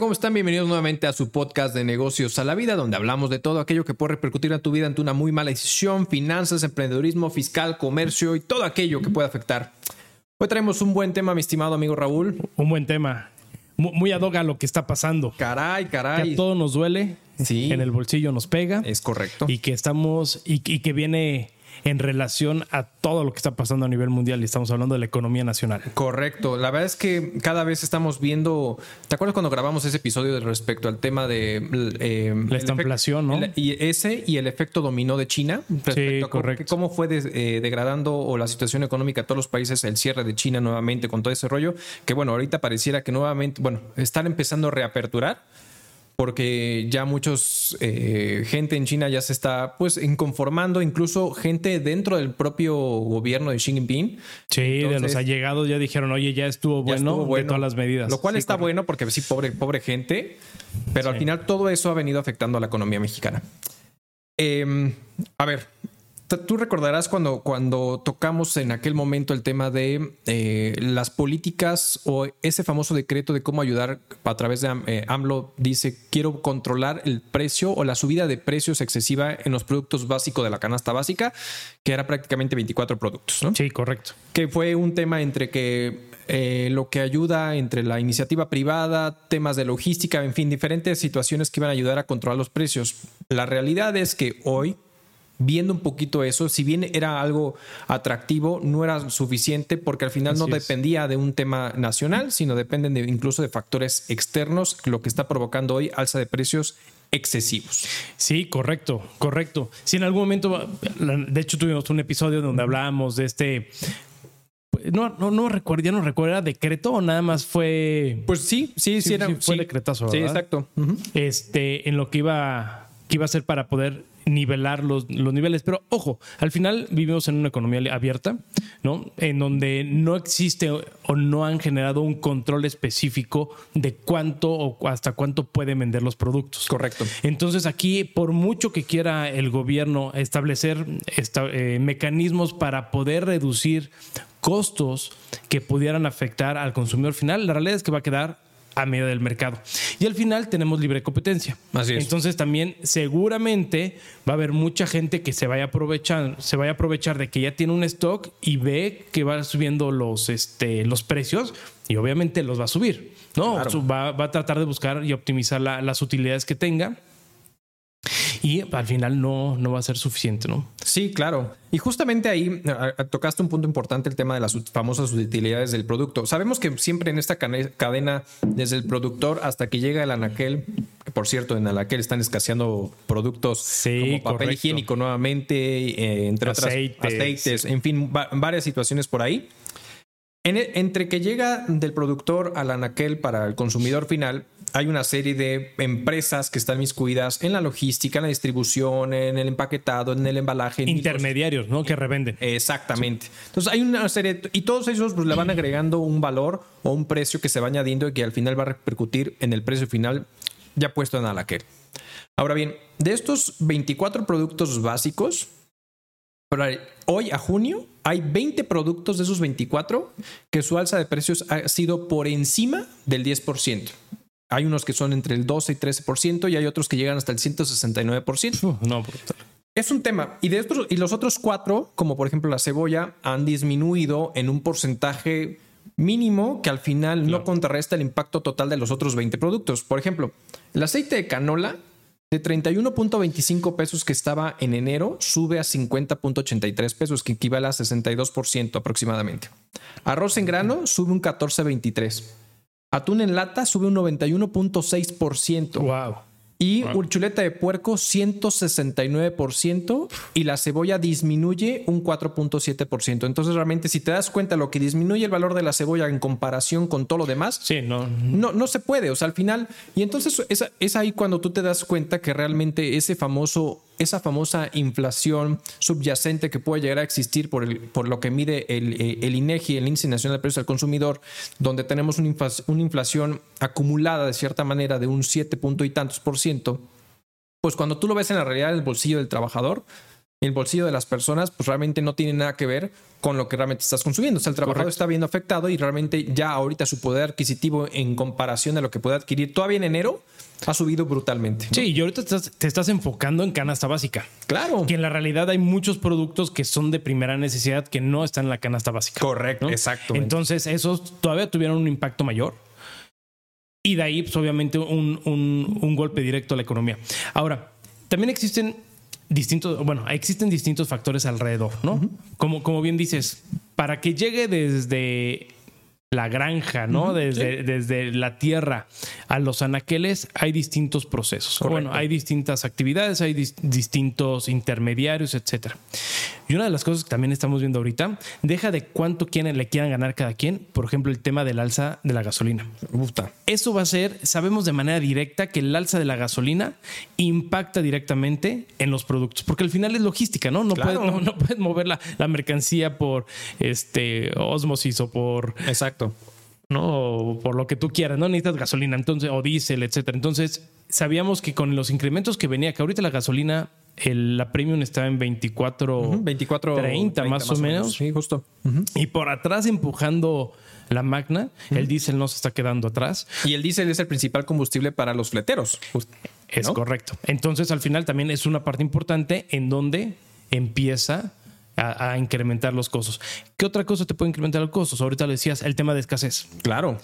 ¿cómo están? Bienvenidos nuevamente a su podcast de negocios a la vida, donde hablamos de todo aquello que puede repercutir en tu vida ante una muy mala decisión, finanzas, emprendedurismo, fiscal, comercio y todo aquello que pueda afectar. Hoy traemos un buen tema, mi estimado amigo Raúl. Un buen tema. Muy ad hoc a lo que está pasando. Caray, caray. Que a todo nos duele. Sí. En el bolsillo nos pega. Es correcto. Y que estamos. Y, y que viene en relación a todo lo que está pasando a nivel mundial y estamos hablando de la economía nacional. Correcto. La verdad es que cada vez estamos viendo. ¿Te acuerdas cuando grabamos ese episodio respecto al tema de eh, la inflación, ¿no? y ese y el efecto dominó de China. Sí, correcto. Cómo, fue eh, degradando o la situación económica de todos los países, el cierre de China nuevamente con todo ese rollo. Que bueno, ahorita pareciera que nuevamente, bueno, están empezando a reaperturar porque ya muchos eh, gente en China ya se está pues inconformando, incluso gente dentro del propio gobierno de Xi Jinping. Sí, de los allegados ya dijeron, oye, ya estuvo bueno, de todas las medidas. Lo cual está bueno porque sí, pobre, pobre gente, pero al final todo eso ha venido afectando a la economía mexicana. Em, a ver, Tú recordarás cuando, cuando tocamos en aquel momento el tema de eh, las políticas o ese famoso decreto de cómo ayudar a través de eh, AMLO dice quiero controlar el precio o la subida de precios excesiva en los productos básicos de la canasta básica, que era prácticamente 24 productos, ¿no? Sí, correcto. Que fue un tema entre que eh, lo que ayuda entre la iniciativa privada, temas de logística, en fin, diferentes situaciones que iban a ayudar a controlar los precios. La realidad es que hoy viendo un poquito eso, si bien era algo atractivo, no era suficiente porque al final no dependía de un tema nacional, sino dependen de, incluso de factores externos, lo que está provocando hoy alza de precios excesivos. Sí, correcto, correcto. Si en algún momento, de hecho tuvimos un episodio donde hablábamos de este no, no, no recuerdo, ya no recuerdo, ¿era decreto o nada más fue? Pues sí, sí, sí, era, fue decretazo. Sí, exacto. Este, en lo que iba, que iba a ser para poder nivelar los, los, niveles. Pero ojo, al final vivimos en una economía abierta, ¿no? En donde no existe o no han generado un control específico de cuánto o hasta cuánto pueden vender los productos. Correcto. Entonces aquí, por mucho que quiera el gobierno establecer eh, mecanismos para poder reducir costos que pudieran afectar al consumidor final, la realidad es que va a quedar a medio del mercado. Y al final tenemos libre competencia. Así es. Entonces también seguramente va a haber mucha gente que se vaya a aprovechar, se vaya a aprovechar de que ya tiene un stock y ve que va subiendo los, este, los precios y obviamente los va a subir. ¿no? Va, a tratar de buscar y optimizar las utilidades que tenga y al final no, no va a ser suficiente, ¿no? Sí, claro. Y justamente ahí tocaste un punto importante, el tema de las famosas utilidades del producto. Sabemos que siempre en esta cadena, desde el productor hasta que llega el anaquel, que por cierto, en anaquel están escaseando productos como papel higiénico nuevamente, eh, entre otras aceites, en fin, varias situaciones por ahí. E, entre que llega del productor al anaquel para el consumidor final, hay una serie de empresas que están miscuidas en la logística, en la distribución, en el empaquetado, en el embalaje. Intermediarios, ¿no? Que revenden. Exactamente. Entonces hay una serie, y todos ellos pues, le van agregando un valor o un precio que se va añadiendo y que al final va a repercutir en el precio final ya puesto en Alaquer. Ahora bien, de estos 24 productos básicos, hoy a junio hay 20 productos de esos 24 que su alza de precios ha sido por encima del 10%. Hay unos que son entre el 12 y 13% y hay otros que llegan hasta el 169%. no, es un tema. Y de estos, y los otros cuatro, como por ejemplo la cebolla, han disminuido en un porcentaje mínimo que al final no contrarresta el impacto total de los otros 20 productos. Por ejemplo, el aceite de canola de 31.25 pesos que estaba en enero sube a 50.83 pesos, que equivale a 62% aproximadamente. Arroz en grano sube un 14.23. Atún en lata sube un 91.6%. Wow. Y chuleta de puerco 169% y la cebolla disminuye un 4.7%. Entonces realmente si te das cuenta lo que disminuye el valor de la cebolla en comparación con todo lo demás, sí, no. no, no se puede. O sea, al final, y entonces es, es ahí cuando tú te das cuenta que realmente ese famoso esa famosa inflación subyacente que puede llegar a existir por, el, por lo que mide el, eh, el, INEGI, el Índice Nacional de Precios al Consumidor, donde tenemos una inflación, acumulada de cierta manera de un 7 punto y tantos por ciento, pues cuando tú lo ves en la realidad del bolsillo del trabajador, el bolsillo de las personas, pues realmente no tiene nada que ver con lo que realmente estás consumiendo. O sea, el trabajador está viendo afectado y realmente ya ahorita su poder adquisitivo en comparación a lo que puede adquirir todavía en enero ha subido brutalmente. Sí, y ahorita te estás, te estás, enfocando en canasta básica. Claro. Que en la realidad hay muchos productos que son de primera necesidad que no están en la canasta básica. Correcto, exacto. Entonces, esos todavía tuvieron un impacto mayor. Y de ahí, pues obviamente, un, un, un golpe directo a la economía. Ahora, también existen distintos, bueno, existen distintos factores alrededor, ¿no? como, como bien dices, para que llegue desde la granja, ¿no? desde, desde la tierra a los anaqueles hay distintos procesos. Bueno, hay distintas actividades, hay distintos intermediarios, etcétera. Y una de las cosas que también estamos viendo ahorita, deja de cuánto quieren, le quieran ganar cada quien, por ejemplo, el tema del alza de la gasolina. Eso va a ser, sabemos de manera directa que el alza de la gasolina impacta directamente en los productos, porque al final es logística, ¿no? No, puedes, no, puedes mover la, la, mercancía por este osmosis o por... Exacto. ¿No? por lo que tú quieras, ¿no? Necesitas gasolina, entonces, o diésel, etcétera. Entonces, sabíamos que con los incrementos que venía, que ahorita la gasolina, el, la premium estaba en 24, 24 30, más, o menos. Sí, justo. Y por atrás empujando la magna, el diésel no se está quedando atrás. Y el diésel es el principal combustible para los fleteros. Es correcto. Entonces, al final también es una parte importante en donde empieza a, incrementar los costos. ¿Qué otra cosa te puede incrementar los costos? Ahorita le decías el tema de escasez. Claro,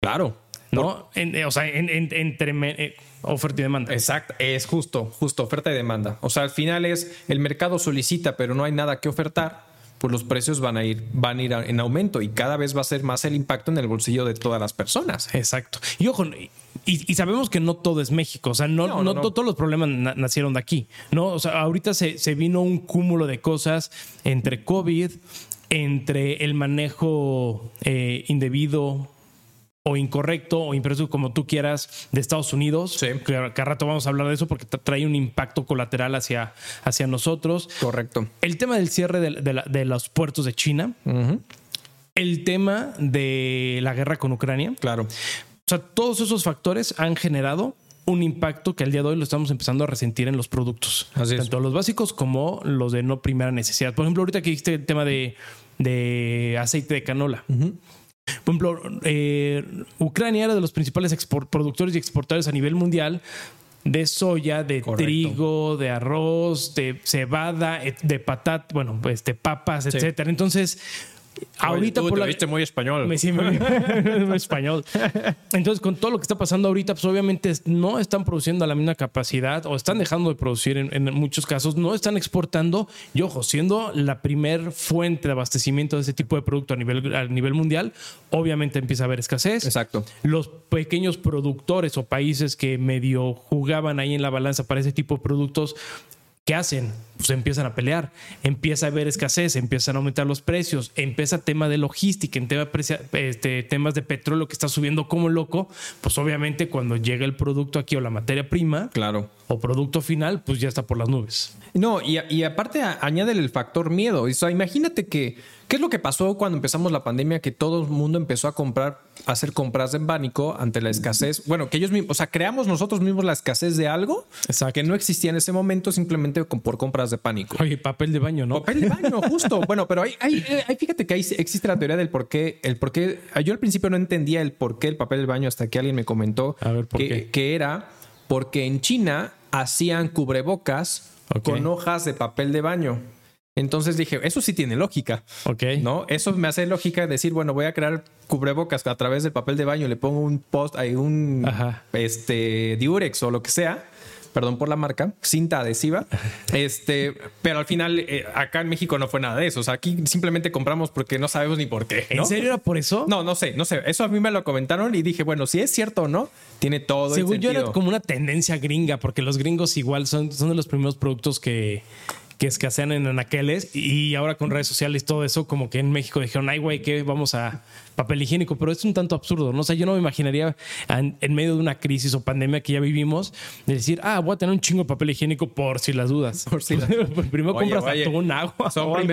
claro. ¿No? Eh, o sea, entre eh, oferta y demanda. Exacto, es justo, justo, oferta y demanda. O sea, al final es el mercado solicita, pero no hay nada que ofertar pues los precios van a ir, van a ir en aumento y cada vez va a ser más el impacto en el bolsillo de todas las personas. Exacto. Y ojo, y, sabemos que no todo es México, o sea, no, no, todos los problemas nacieron de aquí, ¿no? O sea, ahorita se, se vino un cúmulo de cosas entre COVID, entre el manejo eh, indebido o incorrecto o impreso como tú quieras de Estados Unidos. Sí. Que cada rato vamos a hablar de eso porque trae un impacto colateral hacia, hacia nosotros. Correcto. El tema del cierre de, los puertos de China. El tema de la guerra con Ucrania. Claro. O sea, todos esos factores han generado un impacto que al día de hoy lo estamos empezando a resentir en los productos. tanto los básicos como los de no primera necesidad. Por ejemplo, ahorita que dijiste el tema de, aceite de canola. Por ejemplo, eh, Ucrania era de los principales productores y exportadores a nivel mundial de soya, de trigo, de arroz, de cebada, de patata, bueno, pues de papas, etcétera. Entonces, ahorita por la... viste muy español. Me, sí, muy, español. Entonces, con todo lo que está pasando ahorita, pues obviamente no están produciendo a la misma capacidad o están dejando de producir en, muchos casos, no están exportando y ojo, siendo la primer fuente de abastecimiento de ese tipo de producto a nivel, a nivel mundial, obviamente empieza a haber escasez. Exacto. Los pequeños productores o países que medio jugaban ahí en la balanza para ese tipo de productos, ¿qué hacen? Pues empiezan a pelear, empieza a haber escasez, empiezan a aumentar los precios, empieza tema de logística, en tema este, temas de petróleo que está subiendo como loco, pues obviamente cuando llega el producto aquí o la materia prima, claro, o producto final, pues ya está por las nubes. No, y, y aparte añade el factor miedo. O sea, imagínate que, ¿qué es lo que pasó cuando empezamos la pandemia? Que todo el mundo empezó a comprar, a hacer compras en pánico ante la escasez. Bueno, que ellos mismos, o sea, creamos nosotros mismos la escasez de algo que no existía en ese momento simplemente por compras de pánico. Oye, papel de baño, ¿no? Papel de baño, justo. bueno, pero hay, hay, fíjate que ahí existe la teoría del por qué, el por qué. Yo al principio no entendía el por qué el papel de baño hasta que alguien me comentó que era porque en China hacían cubrebocas con hojas de papel de baño. Entonces dije, eso sí tiene lógica. Ok. ¿No? Eso me hace lógica decir, bueno, voy a crear cubrebocas a través del papel de baño, le pongo un post, hay un este diurex o lo que sea perdón por la marca, cinta adhesiva. Este, pero al final eh, acá en México no fue nada de eso. O sea, aquí simplemente compramos porque no sabemos ni por qué. ¿En serio era por eso? No, no sé, no sé. Eso a mí me lo comentaron y dije, bueno, si es cierto o no, tiene todo Según el sentido. yo era como una tendencia gringa, porque los gringos igual son, son de los primeros productos que que escasean en anaqueles y ahora con redes sociales todo eso, como que en México dijeron, ay, güey, que vamos a papel higiénico, pero es un tanto absurdo, ¿no? O sea, yo no me imaginaría en, medio de una crisis o pandemia que ya vivimos, de decir, ah, voy a tener un chingo de papel higiénico por si las dudas. Por si las Primero compras un agua. Son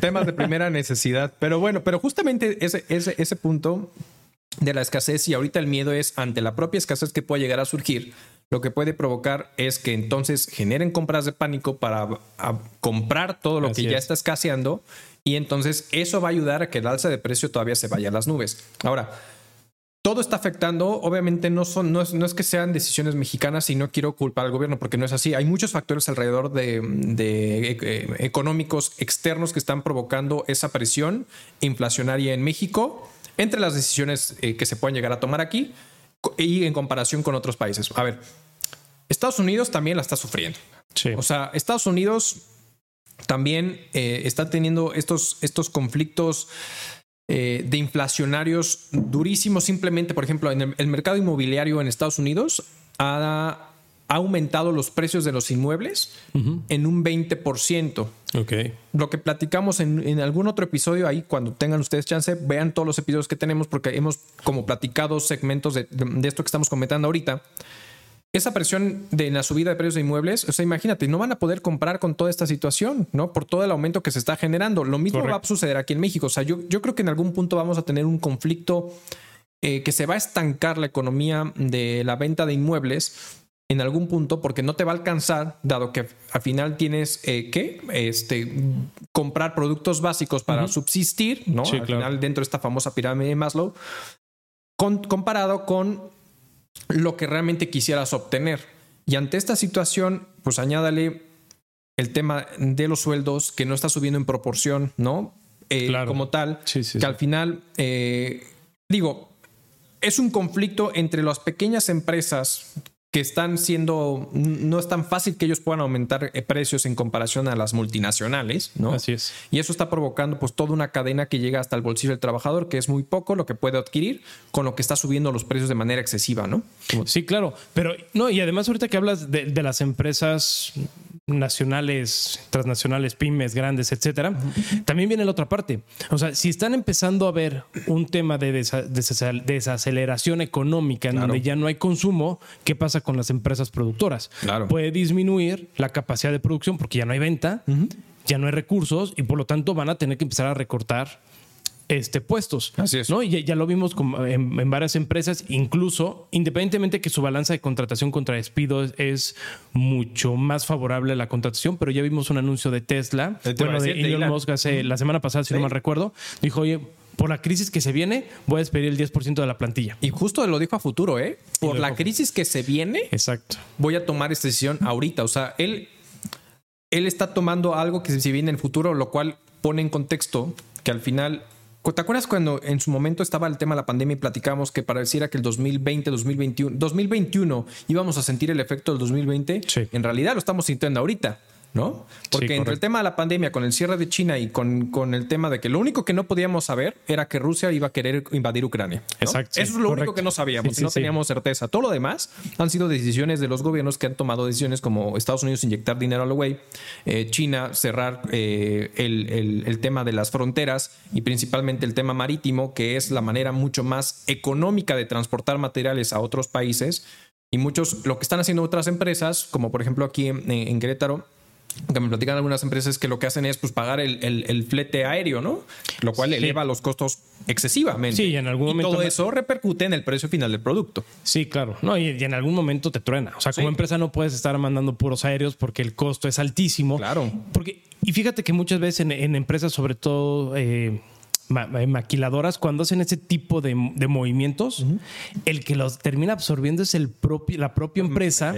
temas de primera necesidad. Pero bueno, pero justamente ese, ese, ese punto de la escasez y ahorita el miedo es ante la propia escasez que pueda llegar a surgir lo que puede provocar es que entonces generen compras de pánico para comprar todo lo que ya está escaseando y entonces eso va a ayudar a que el alza de precio todavía se vaya a las nubes. Ahora, todo está afectando. Obviamente no son, no es, que sean decisiones mexicanas y no quiero culpar al gobierno porque no es así. Hay muchos factores alrededor de, eh, económicos externos que están provocando esa presión inflacionaria en México entre las decisiones eh, que se pueden llegar a tomar aquí y en comparación con otros países. A ver, Estados Unidos también la está sufriendo. O sea, Estados Unidos también eh, está teniendo estos, estos conflictos eh, de inflacionarios durísimos. Simplemente, por ejemplo, en el, mercado inmobiliario en Estados Unidos ha, aumentado los precios de los inmuebles en un 20%. Okay. Lo que platicamos en, algún otro episodio ahí, cuando tengan ustedes chance, vean todos los episodios que tenemos porque hemos como platicado segmentos de, de esto que estamos comentando ahorita esa presión de la subida de precios de inmuebles, o sea, imagínate, no van a poder comprar con toda esta situación, ¿no? Por todo el aumento que se está generando. Lo mismo va a suceder aquí en México. O sea, yo, yo creo que en algún punto vamos a tener un conflicto eh, que se va a estancar la economía de la venta de inmuebles en algún punto porque no te va a alcanzar, dado que al final tienes eh, que este, comprar productos básicos para subsistir, ¿no? al final dentro de esta famosa pirámide de Maslow, comparado con lo que realmente quisieras obtener. Y ante esta situación, pues añádale el tema de los sueldos que no está subiendo en proporción, ¿no? Eh, como tal, que al final, eh, digo, es un conflicto entre las pequeñas empresas que están siendo, no es tan fácil que ellos puedan aumentar eh, precios en comparación a las multinacionales, ¿no? Así es. Y eso está provocando pues toda una cadena que llega hasta el bolsillo del trabajador, que es muy poco lo que puede adquirir con lo que está subiendo los precios de manera excesiva, ¿no? Sí, claro. Pero no, y además ahorita que hablas de, de las empresas nacionales, transnacionales, pymes, grandes, etcétera, también viene la otra parte. O sea, si están empezando a ver un tema de desaceleración económica en donde ya no hay consumo, ¿qué pasa con las empresas productoras? Claro. Puede disminuir la capacidad de producción porque ya no hay venta, ya no hay recursos y por lo tanto van a tener que empezar a recortar este, puestos. Así es. ¿no? Y ya, lo vimos en, varias empresas, incluso independientemente que su balanza de contratación contra despido es, mucho más favorable a la contratación, pero ya vimos un anuncio de Tesla, bueno, de Elon Musk hace, la semana pasada, si no mal recuerdo, dijo, oye, por la crisis que se viene, voy a despedir el 10% de la plantilla. Y justo lo dijo a futuro, ¿eh? Por la crisis que se viene, Exacto. voy a tomar esta decisión ahorita. O sea, él, él está tomando algo que se viene en el futuro, lo cual pone en contexto que al final ¿Te acuerdas cuando en su momento estaba el tema de la pandemia y platicamos que pareciera que el 2020, 2021, 2021 íbamos a sentir el efecto del 2020? Sí. En realidad lo estamos sintiendo ahorita. ¿No? Porque entre el tema de la pandemia, con el cierre de China y con, con, el tema de que lo único que no podíamos saber era que Rusia iba a querer invadir Ucrania. Exacto. Eso es lo único que no sabíamos, no teníamos certeza. Todo lo demás han sido decisiones de los gobiernos que han tomado decisiones como Estados Unidos inyectar dinero al Huawei, eh, China cerrar eh, el, el tema de las fronteras y principalmente el tema marítimo, que es la manera mucho más económica de transportar materiales a otros países. Y muchos, lo que están haciendo otras empresas, como por ejemplo aquí en, en Querétaro, que me platican algunas empresas que lo que hacen es pues pagar el, el, flete aéreo, ¿no? Lo cual eleva los costos excesivamente. Sí, y en algún momento. todo eso repercute en el precio final del producto. Sí, claro. No, y, en algún momento te truena. O sea, como empresa no puedes estar mandando puros aéreos porque el costo es altísimo. Claro. Porque, y fíjate que muchas veces en, empresas, sobre todo. Eh, eh, maquiladoras, cuando hacen ese tipo de, movimientos, el que los termina absorbiendo es el propio, la propia empresa.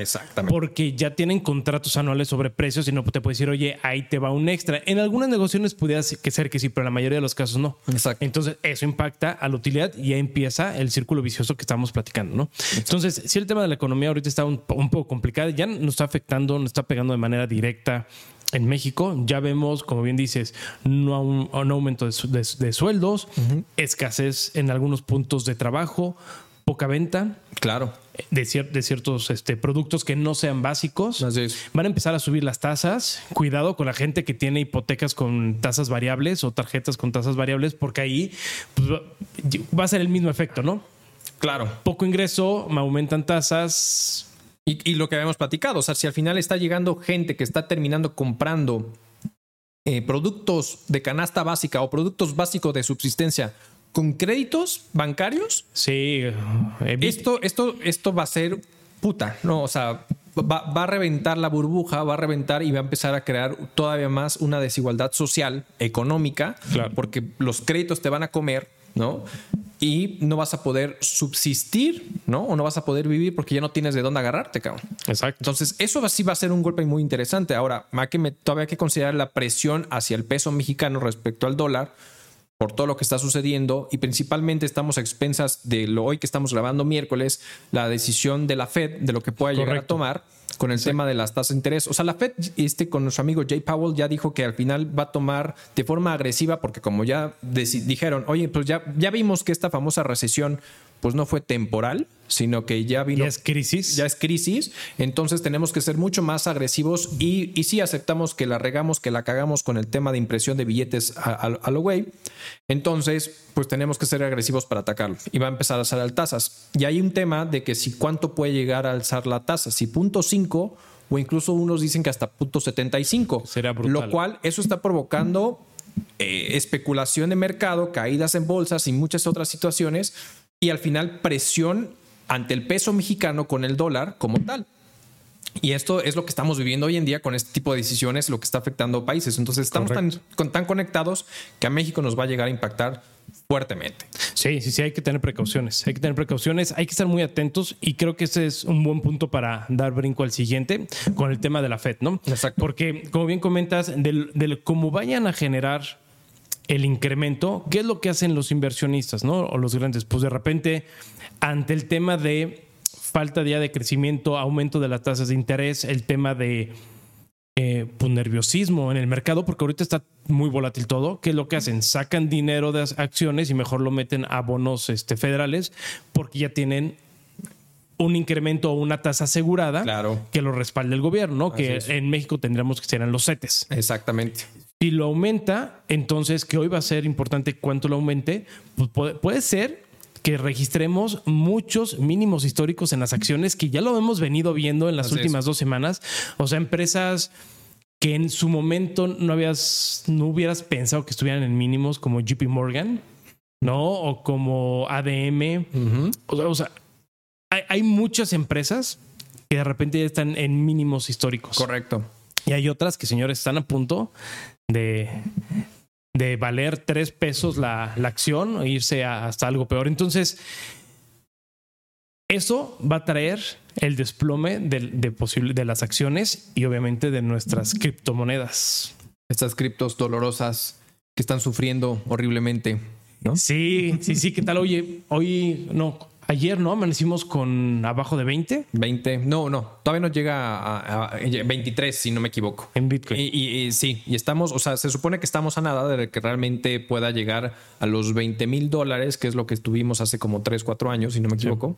Porque ya tienen contratos anuales sobre precios y no te puede decir, oye, ahí te va un extra. En algunas negociaciones pudiera ser que sí, pero en la mayoría de los casos no. Exacto. Entonces, eso impacta a la utilidad y ya empieza el círculo vicioso que estamos platicando, ¿no? Entonces, si el tema de la economía ahorita está un, un poco complicado, ya nos está afectando, nos está pegando de manera directa en México ya vemos, como bien dices, no un, un aumento de, sueldos, escasez en algunos puntos de trabajo, poca venta. Claro. De, de ciertos este, productos que no sean básicos. Van a empezar a subir las tasas. Cuidado con la gente que tiene hipotecas con tasas variables o tarjetas con tasas variables, porque ahí pues, va a ser el mismo efecto, ¿no? Claro. Poco ingreso, me aumentan tasas, y, lo que habíamos platicado, o sea, si al final está llegando gente que está terminando comprando eh, productos de canasta básica o productos básicos de subsistencia con créditos bancarios. Sí. Esto, esto, esto va a ser puta, no, o sea, va, va, a reventar la burbuja, va a reventar y va a empezar a crear todavía más una desigualdad social, económica, Claro. porque los créditos te van a comer, ¿no? Y no vas a poder subsistir, ¿no? O no vas a poder vivir porque ya no tienes de dónde agarrarte, cabrón. Exacto. Entonces, eso sí va a ser un golpe muy interesante. Ahora, hay que me- todavía hay que considerar la presión hacia el peso mexicano respecto al dólar por todo lo que está sucediendo y principalmente estamos a expensas de lo hoy que estamos grabando miércoles, la decisión de la Fed de lo que pueda llegar a tomar con el tema de las tasas de interés. O sea, la Fed, este, con nuestro amigo Jay Powell, ya dijo que al final va a tomar de forma agresiva, porque como ya dijeron, oye, pues ya, ya vimos que esta famosa recesión pues no fue temporal, sino que ya vino Ya es crisis. ya es crisis, entonces tenemos que ser mucho más agresivos y, y sí aceptamos que la regamos, que la cagamos con el tema de impresión de billetes a, a- a lo güey, entonces pues tenemos que ser agresivos para atacarlo y va a empezar a alzar tasas. Y hay un tema de que si cuánto puede llegar a alzar la tasa, si punto 5 o incluso unos dicen que hasta punto 75, Sería brutal. lo cual eso está provocando eh, especulación de mercado, caídas en bolsas y muchas otras situaciones y al final presión ante el peso mexicano con el dólar como tal. Y esto es lo que estamos viviendo hoy en día con este tipo de decisiones, lo que está afectando países. Entonces estamos tan, con- tan conectados que a México nos va a llegar a impactar fuertemente. Sí, sí, sí, hay que tener precauciones. Hay que tener precauciones, hay que estar muy atentos y creo que ese es un buen punto para dar brinco al siguiente con el tema de la FED, ¿no? Exacto. Porque, como bien comentas, del, del cómo vayan a generar el incremento, ¿qué es lo que hacen los inversionistas, ¿no? O los grandes. Pues de repente, ante el tema de falta ya de crecimiento, aumento de las tasas de interés, el tema de eh, pues, nerviosismo en el mercado, porque ahorita está muy volátil todo. ¿Qué es lo que hacen? Sacan dinero de las acciones y mejor lo meten a bonos este, federales porque ya tienen un incremento o una tasa asegurada Claro. que lo respalde el gobierno, ¿no? que en México tendríamos que ser en los CETES. Exactamente. Si lo aumenta, entonces que hoy va a ser importante cuánto lo aumente, pues puede, puede ser que registremos muchos mínimos históricos en las acciones que ya lo hemos venido viendo en las Así es. últimas dos semanas. O sea, empresas que en su momento no habías, no hubieras pensado que estuvieran en mínimos como JP Morgan, ¿no? O como ADM. O sea, o sea, hay, hay muchas empresas que de repente ya están en mínimos históricos. Correcto. Y hay otras que, señores, están a punto de, de valer tres pesos la, la acción o irse a- hasta algo peor. Entonces, eso va a traer el desplome del- de, posible, de las acciones y obviamente de nuestras criptomonedas. Estas criptos dolorosas que están sufriendo horriblemente, ¿no? Sí, sí, sí. ¿Qué tal? Oye, hoy, no, ayer, ¿no? Amanecimos con abajo de 20 20. No, no. Todavía no llega a, a- a 23, si no me equivoco. en Bitcoin. Y, y- y sí, y estamos, o sea, se supone que estamos a nada de que realmente pueda llegar a los 20 mil dólares, que es lo que estuvimos hace como 3, 4 años, si no me equivoco.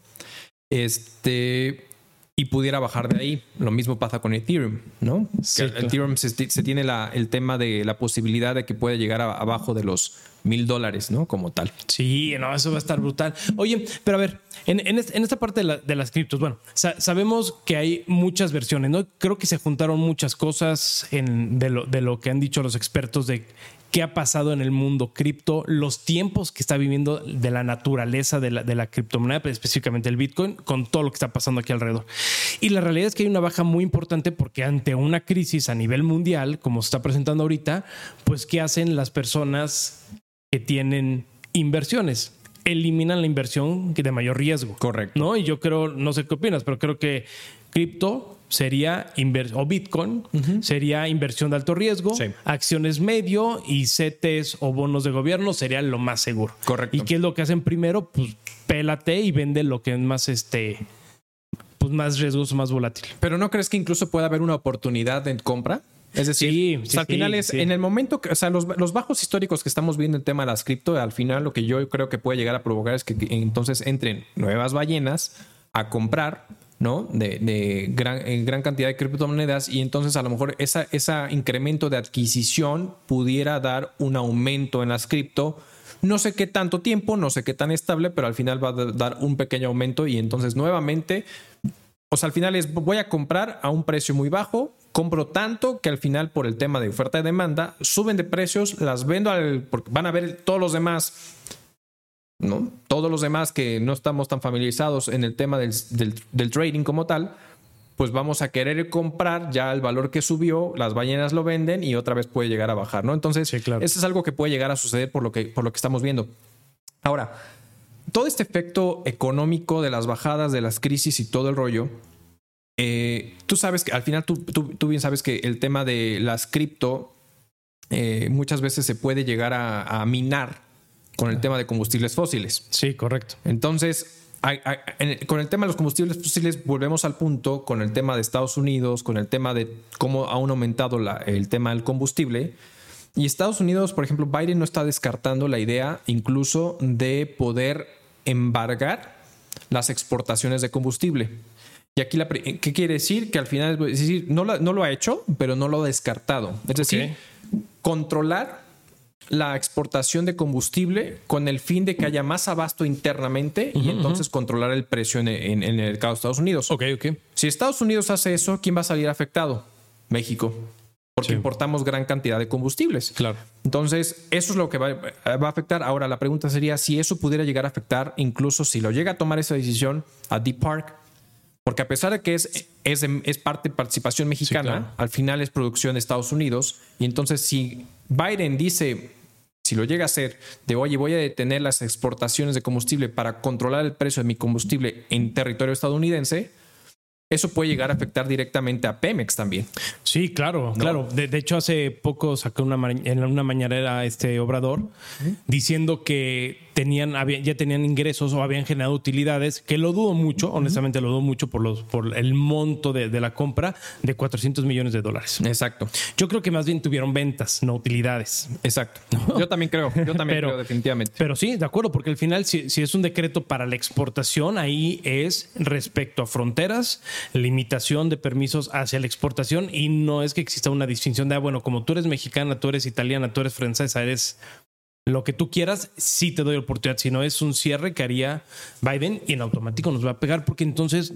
Este, y pudiera bajar de ahí. Lo mismo pasa con Ethereum, ¿no? Sí, Que el claro. Ethereum se, se tiene la- el tema de la posibilidad de que pueda llegar a- abajo de los mil dólares, ¿no? Como tal. Sí, no, eso va a estar brutal. Oye, pero a ver, en, en est- en esta parte de, la- de las criptos, bueno, sa- sabemos que hay muchas versiones, ¿no? Creo que se juntaron muchas cosas en, de, lo, de lo que han dicho los expertos de qué ha pasado en el mundo cripto, los tiempos que está viviendo de la naturaleza de la, de la criptomoneda, pero específicamente el Bitcoin, con todo lo que está pasando aquí alrededor. Y la realidad es que hay una baja muy importante porque ante una crisis a nivel mundial, como se está presentando ahorita, pues ¿qué hacen las personas que tienen inversiones? Eliminan la inversión de mayor riesgo. Correcto. ¿No? Y yo creo, no sé qué opinas, pero creo que cripto sería o Bitcoin sería inversión de alto riesgo, Sí. acciones medio y CETES o bonos de gobierno sería lo más seguro. Correcto. ¿Y qué es lo que hacen primero? Pues pélate y vende lo que es más este pues más riesgoso, más volátil. Pero ¿no crees que incluso puede haber una oportunidad de compra? Es decir, Sí, o sea, sí, al final sí, es en el momento que, o sea, los, los bajos históricos que estamos viendo en el tema de las cripto, al final lo que yo creo que puede llegar a provocar es que entonces entren nuevas ballenas a comprar, ¿no? De, de gran, en gran cantidad de criptomonedas y entonces a lo mejor esa, ese incremento de adquisición pudiera dar un aumento en las cripto. No sé qué tanto tiempo, no sé qué tan estable, pero al final va a dar un pequeño aumento y entonces nuevamente o sea, al final es voy a comprar a un precio muy bajo, compro tanto que al final por el tema de oferta y demanda suben de precios, las vendo al porque van a ver todos los demás ¿no? Todos los demás que no estamos tan familiarizados en el tema del, del trading como tal, pues vamos a querer comprar ya el valor que subió, las ballenas lo venden y otra vez puede llegar a bajar, ¿no? Entonces, eso es algo que puede llegar a suceder por lo que, por lo que estamos viendo. Ahora, todo este efecto económico de las bajadas, de las crisis y todo el rollo, eh, tú sabes que al final tú, tú, bien sabes que el tema de las cripto eh, muchas veces se puede llegar a, a minar con el tema de combustibles fósiles. Sí, correcto. Entonces, con el tema de los combustibles fósiles volvemos al punto con el tema de Estados Unidos, con el tema de cómo ha aumentado el tema del combustible. Y Estados Unidos, por ejemplo, Biden no está descartando la idea incluso de poder embargar las exportaciones de combustible. Y aquí, la, ¿qué quiere decir? Que al final, es decir, no, no lo ha hecho, pero no lo ha descartado. Es decir, controlar la exportación de combustible con el fin de que haya más abasto internamente y entonces controlar el precio en, el mercado de Estados Unidos. Ok, ok. Si Estados Unidos hace eso, ¿quién va a salir afectado? México. Porque importamos gran cantidad de combustibles. Claro. Entonces, eso es lo que va, a afectar. Ahora, la pregunta sería si eso pudiera llegar a afectar, incluso si lo llega a tomar esa decisión a Deep Park, porque a pesar de que es, es, es parte de participación mexicana, al final es producción de Estados Unidos. Y entonces, si Biden dice, si lo llega a hacer, de oye, voy a detener las exportaciones de combustible para controlar el precio de mi combustible en territorio estadounidense, eso puede llegar a afectar directamente a Pemex también. Sí, claro, claro. De, hecho, hace poco sacó una, en una mañanera este obrador diciendo que tenían, ya tenían ingresos o habían generado utilidades, que lo dudo mucho, honestamente lo dudo mucho por, los, por el monto de, la compra de 400 millones de dólares. Exacto. Yo creo que más bien tuvieron ventas, no utilidades. Exacto. Yo también creo, yo también creo definitivamente. Pero sí, de acuerdo, porque al final si, si es un decreto para la exportación, ahí es respecto a fronteras, limitación de permisos hacia la exportación y no es que exista una distinción de, ah, bueno, como tú eres mexicana, tú eres italiana, tú eres francesa, eres lo que tú quieras, sí te doy oportunidad. Si no es un cierre que haría Biden y en automático nos va a pegar porque entonces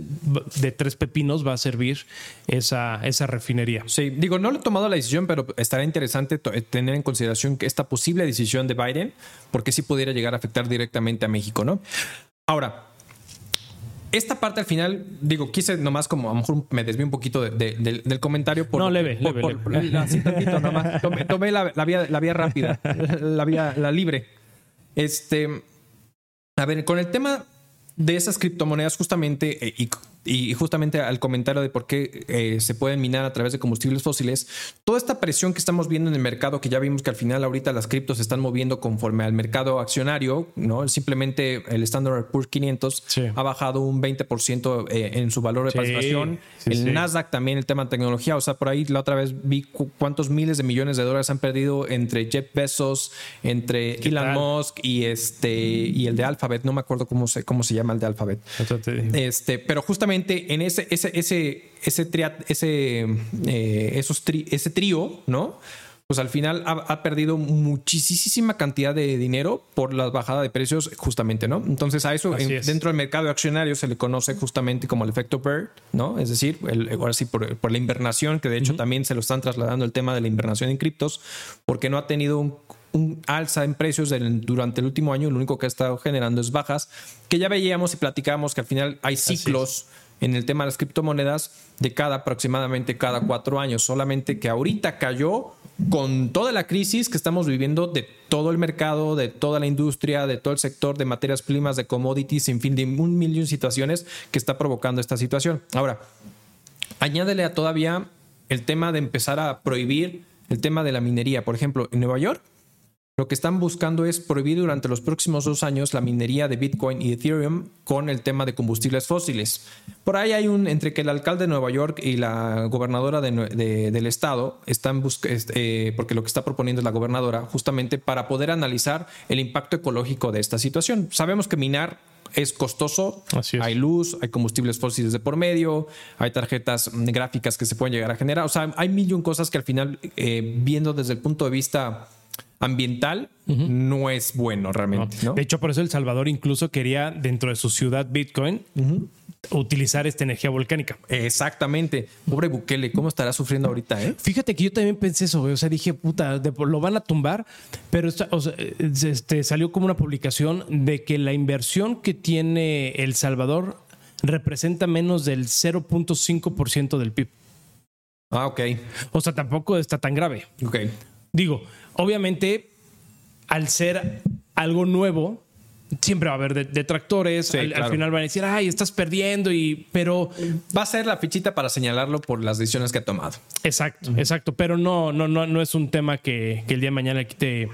de tres pepinos va a servir esa, esa refinería. Sí, digo, no lo he tomado la decisión, pero estará interesante tener en consideración que esta posible decisión de Biden, porque sí pudiera llegar a afectar directamente a México, ¿no? Ahora, esta parte al final, digo, quise nomás como a lo mejor me desvié un poquito del comentario. Por, no, leve, leve, Tomé, la, vía, la vía rápida, la vía la libre. Este, a ver, con el tema de esas criptomonedas justamente, eh, y y justamente al comentario de por qué eh, se pueden minar a través de combustibles fósiles, toda esta presión que estamos viendo en el mercado, que ya vimos que al final ahorita las criptos se están moviendo conforme al mercado accionario, ¿no? Simplemente el Standard Poor's 500 ha bajado un 20% eh, en su valor de participación. el Nasdaq también, el tema de tecnología, o sea, por ahí la otra vez vi cuántos miles de millones de dólares han perdido entre Jeff Bezos, entre Elon Musk y este y el de Alphabet, no me acuerdo cómo se, cómo se llama el de Alphabet. Este, pero justamente en ese, ese, ese, ese, ese, eh, esos ese trío, ¿no? Pues al final ha, perdido muchísima cantidad de dinero por la bajada de precios, justamente, ¿no? Entonces a eso dentro del mercado accionario se le conoce justamente como el efecto Bird, ¿no? Es decir, el, ahora sí, por, por, la invernación, que de hecho también se lo están trasladando el tema de la invernación en criptos, porque no ha tenido un, un alza en precios durante el último año, lo único que ha estado generando es bajas, que ya veíamos y platicábamos que al final hay ciclos en el tema de las criptomonedas de cada aproximadamente cada cuatro años, solamente que ahorita cayó con toda la crisis que estamos viviendo de todo el mercado, de toda la industria, de todo el sector de materias primas, de commodities, en fin, de un millón de situaciones que está provocando esta situación. Ahora, añádele a todavía el tema de empezar a prohibir el tema de la minería. Por ejemplo, en Nueva York lo que están buscando es prohibir durante los próximos dos años la minería de Bitcoin y Ethereum con el tema de combustibles fósiles. Por ahí hay un, entre que el alcalde de Nueva York y la gobernadora del estado están buscando, eh, porque lo que está proponiendo es la gobernadora, justamente para poder analizar el impacto ecológico de esta situación. Sabemos que minar es costoso, hay luz, hay combustibles fósiles de por medio, hay tarjetas gráficas que se pueden llegar a generar, o sea, hay mil y un cosas que al final, eh, viendo desde el punto de vista ambiental no es bueno realmente. De hecho, por eso El Salvador incluso quería dentro de su ciudad Bitcoin utilizar esta energía volcánica. Exactamente. Pobre Bukele, ¿cómo estará sufriendo ahorita, eh? Fíjate que yo también pensé eso, güey. O sea, dije, puta, de- lo van a tumbar, pero esta- o sea, este, salió como una publicación de que la inversión que tiene El Salvador representa menos del 0.5% del PIB. Ah, ok. O sea, tampoco está tan grave. Ok. Digo, obviamente, al ser algo nuevo, siempre va a haber de- detractores. Sí, al, final van a decir, ay, estás perdiendo, y pero Va a ser la fichita para señalarlo por las decisiones que ha tomado. Exacto, exacto. Pero no, no, no, no es un tema que, que el día de mañana quite,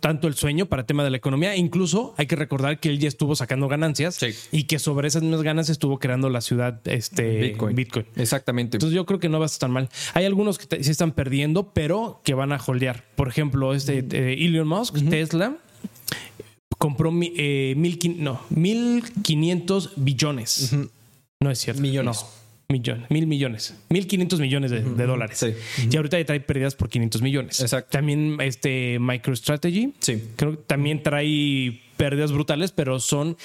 tanto el sueño para el tema de la economía. Incluso hay que recordar que él ya estuvo sacando ganancias Sí. y que sobre esas mismas ganancias estuvo creando la ciudad este, Bitcoin. Bitcoin. Exactamente. Entonces yo creo que no va a estar mal. Hay algunos que te- sí están perdiendo, pero que van a holdear. Por ejemplo, este eh, Elon Musk, Tesla, compró eh, mil, no, 1.500 billones. No es cierto. Millones. No. Millones, mil millones, mil quinientos millones de, de dólares. Sí. Y ahorita ya trae pérdidas por 500 millones. Exacto. También este MicroStrategy, Sí. creo que también trae pérdidas brutales, pero son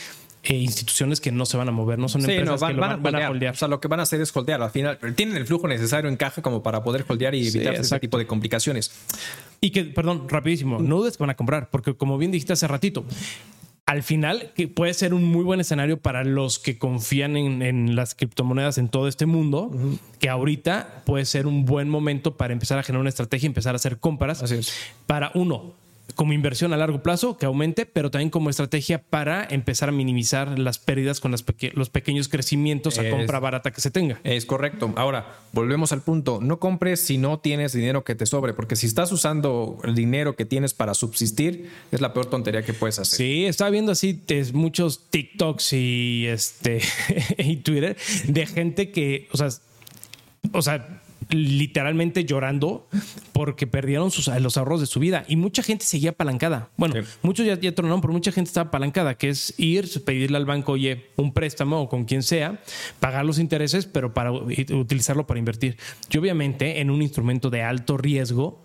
eh, instituciones que no se van a mover, no son Sí, empresas no, van, que lo van van, a van a holdear. O sea, lo que van a hacer es holdear. Al final, tienen el flujo necesario en caja como para poder holdear y Sí, evitar ese tipo de complicaciones. Y que, perdón, rapidísimo, no dudes que van a comprar, porque como bien dijiste hace ratito, al final que puede ser un muy buen escenario para los que confían en, en las criptomonedas en todo este mundo, que ahorita puede ser un buen momento para empezar a generar una estrategia empezar a hacer compras Así es. para uno como inversión a largo plazo que aumente, pero también como estrategia para empezar a minimizar las pérdidas con las peque- los pequeños crecimientos a Es- compra barata que se tenga. Es correcto. Ahora, volvemos al punto. No compres si no tienes dinero que te sobre, porque si estás usando el dinero que tienes para subsistir, es la peor tontería que puedes hacer. Sí, estaba viendo así es, muchos TikToks y este y Twitter de gente que, o sea, o sea, literalmente llorando porque perdieron sus, los ahorros de su vida y mucha gente seguía apalancada. Bueno, Sí. muchos ya, ya tronaron, pero mucha gente estaba apalancada, que es ir, pedirle al banco, oye, un préstamo o con quien sea, pagar los intereses, pero para utilizarlo para invertir. Y obviamente en un instrumento de alto riesgo,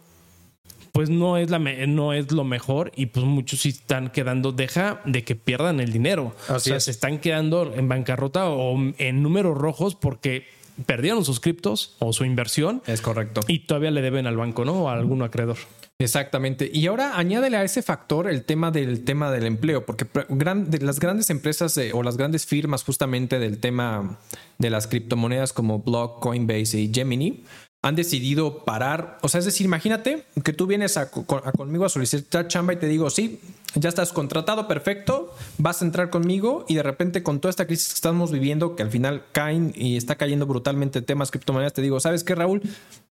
pues no es, la no es lo mejor y pues muchos sí están quedando, deja de que pierdan el dinero. o sea, es. se están quedando en bancarrota o en números rojos porque perdieron sus criptos o su inversión Es correcto. y todavía le deben al banco, ¿no? O a algún acreedor. Exactamente. Y ahora añádele a ese factor el tema del tema del empleo, porque gran- de las grandes empresas eh, o las grandes firmas justamente del tema de las criptomonedas como Block, Coinbase y Gemini han decidido parar. O sea, es decir, imagínate que tú vienes a, a conmigo a solicitar chamba y te digo, sí, ya estás contratado, perfecto, vas a entrar conmigo y de repente con toda esta crisis que estamos viviendo, que al final caen y está cayendo brutalmente temas criptomonedas, te digo, ¿sabes qué, Raúl?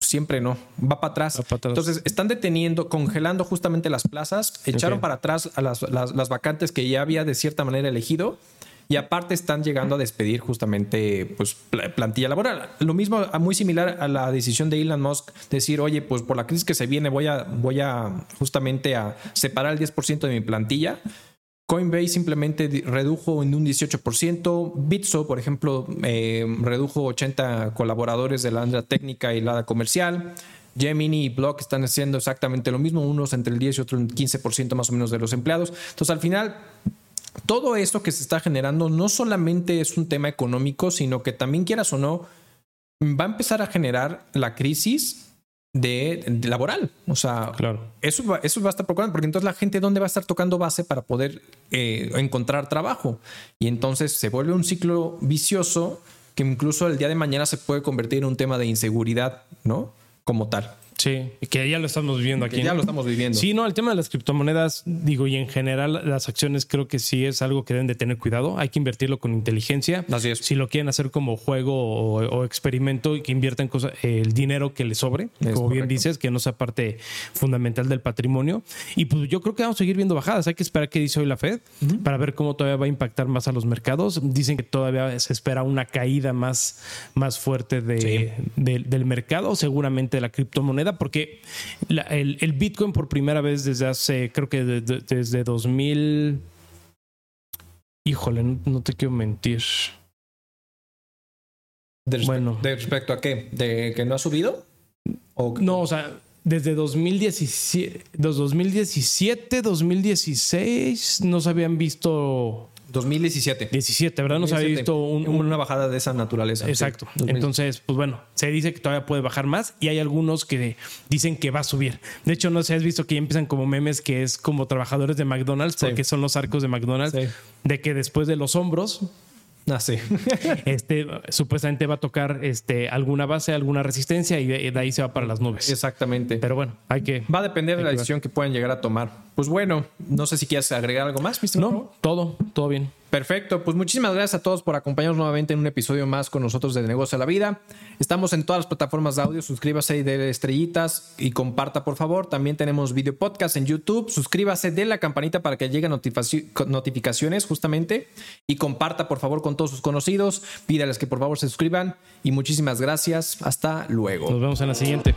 Siempre no, va para atrás. Va pa' atrás. Entonces, están deteniendo, congelando justamente las plazas, echaron para atrás a las, las- las vacantes que ya había de cierta manera elegido y aparte están llegando a despedir justamente pues pla- plantilla laboral. Lo mismo, muy similar a la decisión de Elon Musk, decir, oye, pues por la crisis que se viene voy a, voy a justamente a separar el 10% de mi plantilla. Coinbase simplemente redujo en un 18%. Bitso, por ejemplo, eh, redujo 80 colaboradores de la área técnica y la comercial. Gemini y Block están haciendo exactamente lo mismo, unos entre el 10 y otros el 15% más o menos de los empleados. Entonces, al final, todo esto que se está generando no solamente es un tema económico, sino que también quieras o no, va a empezar a generar la crisis de, de laboral. O sea, Claro. eso va, eso va a estar preocupante porque entonces la gente dónde va a estar tocando base para poder eh, encontrar trabajo y entonces se vuelve un ciclo vicioso que incluso el día de mañana se puede convertir en un tema de inseguridad, ¿no? Como tal. Sí, que ya lo estamos viviendo aquí. Que ya ¿no? lo estamos viviendo. Sí, no, el tema de las criptomonedas, digo, y en general las acciones creo que sí es algo que deben de tener cuidado. Hay que invertirlo con inteligencia. Así es. Si lo quieren hacer como juego o, o experimento y que inviertan cosa, el dinero que les sobre, Es como bien dices, que no sea parte fundamental del patrimonio. Y pues yo creo que vamos a seguir viendo bajadas. Hay que esperar qué dice hoy la Fed para ver cómo todavía va a impactar más a los mercados. Dicen que todavía se espera una caída más, más fuerte de, de- del mercado, seguramente de la criptomoneda, porque la- el, el Bitcoin por primera vez desde hace, creo que de- de- desde 2000... Híjole, no, no te quiero mentir. De Bueno. ¿De respecto a qué? ¿De que no ha subido? ¿O No, o sea, desde 2017, dos- 2017, 2016 no se habían visto 2017. 17, ¿verdad? No se había visto un- un- una bajada de esa naturaleza. Exacto. Sí, 2017. Entonces, pues bueno, se dice que todavía puede bajar más y hay algunos que dicen que va a subir. De hecho, no sé, has visto que ya empiezan como memes que es como trabajadores de McDonald's, Sí. porque son los arcos de McDonald's, Sí. de que después de los hombros, Ah, sí. este, supuestamente va a tocar este, alguna base, alguna resistencia y de, de ahí se va para las nubes. Exactamente. Pero bueno, hay que... Va a depender de la decisión que puedan llegar a tomar. Pues bueno, no sé si quieres agregar algo más, Mr. Pro. No, todo, todo bien. Perfecto, pues muchísimas gracias a todos por acompañarnos nuevamente en un episodio más con nosotros de Negocio a la Vida. Estamos en todas las plataformas de audio, suscríbase de estrellitas y comparta por favor. También tenemos video podcast en YouTube, suscríbase de la campanita para que lleguen notificaci- notificaciones justamente y comparta por favor con todos sus conocidos. Pídales que por favor se suscriban y muchísimas gracias. Hasta luego. Nos vemos en la siguiente.